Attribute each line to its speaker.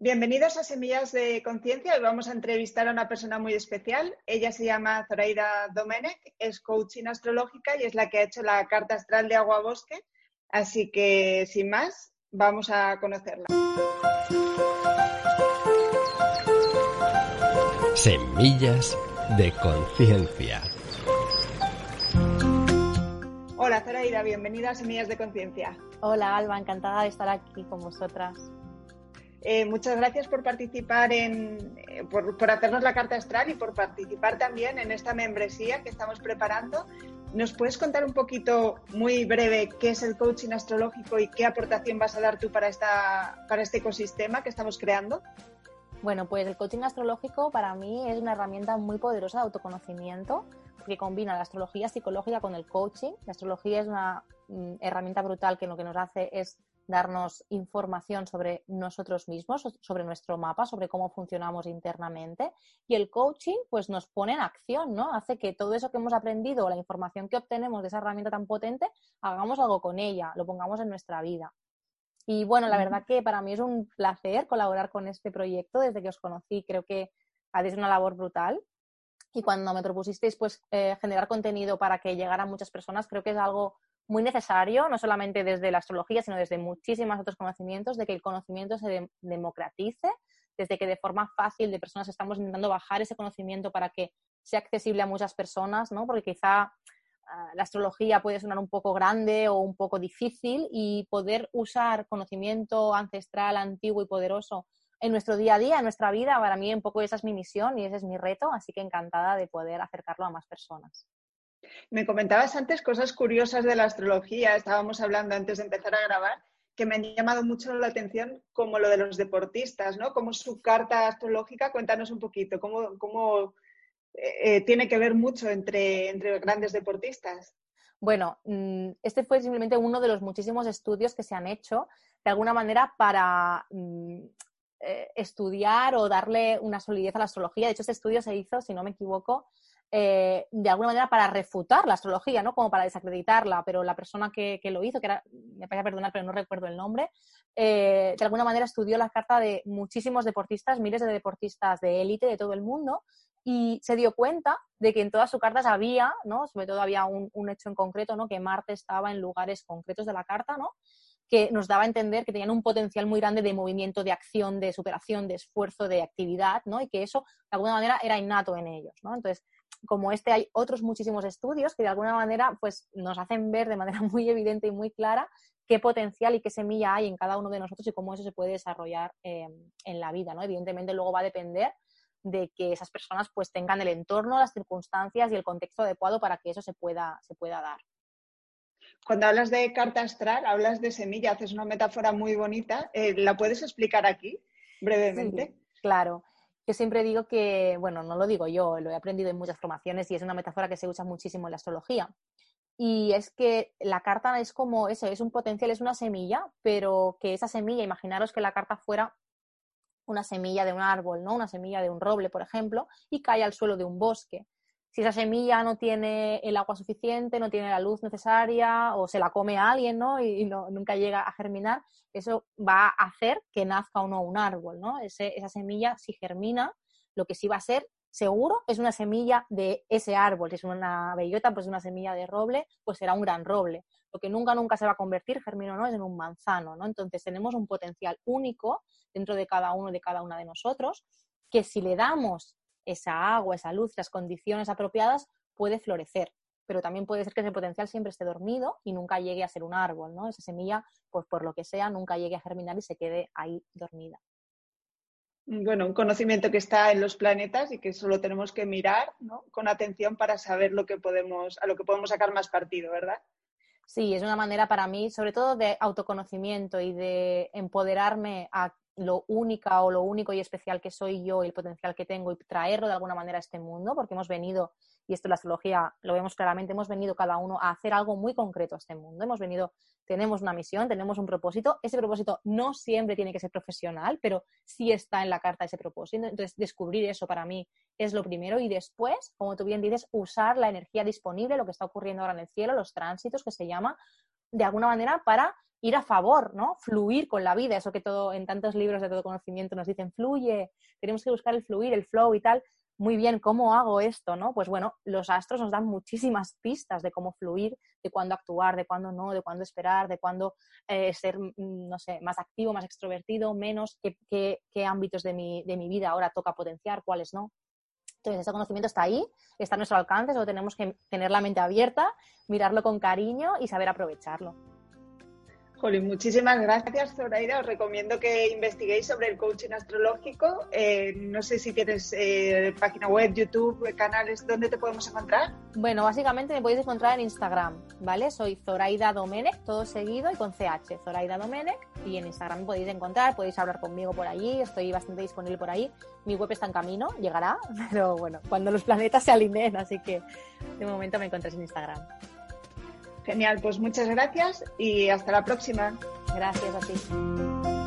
Speaker 1: Bienvenidos a Semillas de Conciencia. Hoy vamos a entrevistar a una persona muy especial. Ella se llama Zoraida Domenech, es coaching astrológica y es la que ha hecho la carta astral de Agua Bosque. Así que, sin más, vamos a conocerla.
Speaker 2: Semillas de Conciencia.
Speaker 1: Hola Zoraida, bienvenida a Semillas de Conciencia.
Speaker 3: Hola Alba, encantada de estar aquí con vosotras.
Speaker 1: Eh, muchas gracias por participar en, eh, por, hacernos la carta astral y por participar también en esta membresía que estamos preparando. ¿Nos puedes contar un poquito, muy breve, qué es el coaching astrológico y qué aportación vas a dar tú para, esta, para este ecosistema que estamos creando?
Speaker 3: Bueno, pues el coaching astrológico para mí es una herramienta muy poderosa de autoconocimiento que combina la astrología psicológica con el coaching. La astrología es una mm, herramienta brutal que lo que nos hace es darnos información sobre nosotros mismos, sobre nuestro mapa, sobre cómo funcionamos internamente. Y el coaching, pues nos pone en acción, ¿no? Hace que todo eso que hemos aprendido, la información que obtenemos de esa herramienta tan potente, hagamos algo con ella, lo pongamos en nuestra vida. Y bueno, la verdad que para mí es un placer colaborar con este proyecto. Desde que os conocí, creo que hacéis una labor brutal. Y cuando me propusisteis pues, eh, generar contenido para que llegara a muchas personas, creo que es algo muy necesario, no solamente desde la astrología, sino desde muchísimos otros conocimientos, de que el conocimiento se democratice, desde que de forma fácil de personas estamos intentando bajar ese conocimiento para que sea accesible a muchas personas, ¿no? Porque quizá ah, la astrología puede sonar un poco grande o un poco difícil y poder usar conocimiento ancestral, antiguo y poderoso en nuestro día a día, en nuestra vida, para mí un poco esa es mi misión y ese es mi reto, así que encantada de poder acercarlo a más personas.
Speaker 1: Me comentabas antes cosas curiosas de la astrología, estábamos hablando antes de empezar a grabar, que me han llamado mucho la atención, como lo de los deportistas, ¿no? Como su carta astrológica, cuéntanos un poquito, cómo, eh, eh, tiene que ver mucho entre, entre grandes deportistas.
Speaker 3: Bueno, mm, este fue simplemente uno de los muchísimos estudios que se han hecho, de alguna manera, para mm, eh, estudiar o darle una solidez a la astrología. De hecho, este estudio se hizo, si no me equivoco, eh, de alguna manera para refutar la astrología, ¿no? Como para desacreditarla, pero la persona que, lo hizo, que era, me a perdonar, pero no recuerdo el nombre, eh, de alguna manera estudió la carta de muchísimos deportistas, miles de deportistas de élite de todo el mundo, y se dio cuenta de que en todas sus cartas había, ¿no? Sobre todo había un, un hecho en concreto, ¿no? Que Marte estaba en lugares concretos de la carta, ¿no? Que nos daba a entender que tenían un potencial muy grande de movimiento, de acción, de superación, de esfuerzo, de actividad, ¿no? Y que eso, de alguna manera, era innato en ellos, ¿no? Entonces, como este hay otros muchísimos estudios que de alguna manera pues nos hacen ver de manera muy evidente y muy clara qué potencial y qué semilla hay en cada uno de nosotros y cómo eso se puede desarrollar em, en la vida, ¿no? Evidentemente luego va a depender de que esas personas pues tengan el entorno, las circunstancias y el contexto adecuado para que eso se pueda, se pueda dar.
Speaker 1: Cuando hablas de carta astral, hablas de semilla, haces una metáfora muy bonita. Eh, ¿La puedes explicar aquí brevemente?
Speaker 3: claro. Yo siempre digo que, bueno, no lo digo yo, lo he aprendido en muchas formaciones y es una metáfora que se usa muchísimo en la astrología. Y es que la carta es como eso, es un potencial, es una semilla, pero que esa semilla, imaginaros que la carta fuera una semilla de un árbol, ¿no? Una semilla de un roble, por ejemplo, y cae al suelo de un bosque si esa semilla no tiene el agua suficiente, no tiene la luz necesaria o se la come alguien ¿no? y, nunca llega a germinar, eso va a hacer que nazca o no un árbol. ¿no? esa semilla, si germina, lo que sí va a ser seguro es una semilla de ese árbol. Si es una bellota, pues una semilla de roble, pues será un gran roble. Lo que nunca, nunca se va a convertir, germino o no, es en un manzano. ¿no? Entonces tenemos un potencial único dentro de cada uno, de cada una de nosotros, que si le damos esa agua, esa luz, las condiciones apropiadas, puede florecer. Pero también puede ser que ese potencial siempre esté dormido y nunca llegue a ser un árbol, ¿no? Esa semilla, pues por lo que sea, nunca llegue a germinar y se quede ahí dormida.
Speaker 1: Bueno, un conocimiento que está en los planetas y que solo tenemos que mirar con atención para saber lo que podemos, a lo que podemos sacar más partido, ¿verdad?
Speaker 3: Sí, es una manera para mí, sobre todo de autoconocimiento y de empoderarme a lo única o lo único y especial que soy yo y el potencial que tengo y traerlo de alguna manera a este mundo, porque hemos venido, y esto en la astrología lo vemos claramente, hemos venido cada uno a hacer algo muy concreto a este mundo. Hemos venido, tenemos una misión, tenemos un propósito. Ese propósito no siempre tiene que ser profesional, pero sí está en la carta ese propósito. Entonces, descubrir eso para mí es lo primero y después, como tú bien dices, usar la energía disponible, lo que está ocurriendo ahora en el cielo, los tránsitos que se llama, de alguna manera para ir a favor, ¿no? Fluir con la vida, eso que todo en tantos libros de todo conocimiento nos dicen, fluye, tenemos que buscar el fluir, el flow y tal. Muy bien, ¿cómo hago esto, no? Pues bueno, los astros nos dan muchísimas pistas de cómo fluir, de cuándo actuar, de cuándo no, de cuándo esperar, de cuándo eh, ser, mm, no sé, más activo, más extrovertido, menos, qué, qué, ámbitos de mi, de mi vida ahora toca potenciar, cuáles no. Entonces, ese conocimiento está ahí, está a nuestro alcance, solo tenemos que tener la mente abierta, mirarlo con cariño y saber aprovecharlo.
Speaker 1: Jolín, muchísimas gracias, Zoraida. Os recomiendo que investiguéis sobre el coaching astrológico. Eh, no sé si tienes eh, página web, YouTube, canales, ¿dónde te podemos encontrar?
Speaker 3: Bueno, básicamente me podéis encontrar en Instagram, ¿vale? Soy Zoraida Domenech, todo seguido y con CH, Zoraida Domenech. Y en Instagram me podéis encontrar, podéis hablar conmigo por allí, estoy bastante disponible por ahí. Mi web está en camino, llegará, pero bueno, cuando los planetas se alineen, así que de momento me encontráis en Instagram.
Speaker 1: Genial, pues muchas gracias y hasta la próxima.
Speaker 3: Gracias a ti.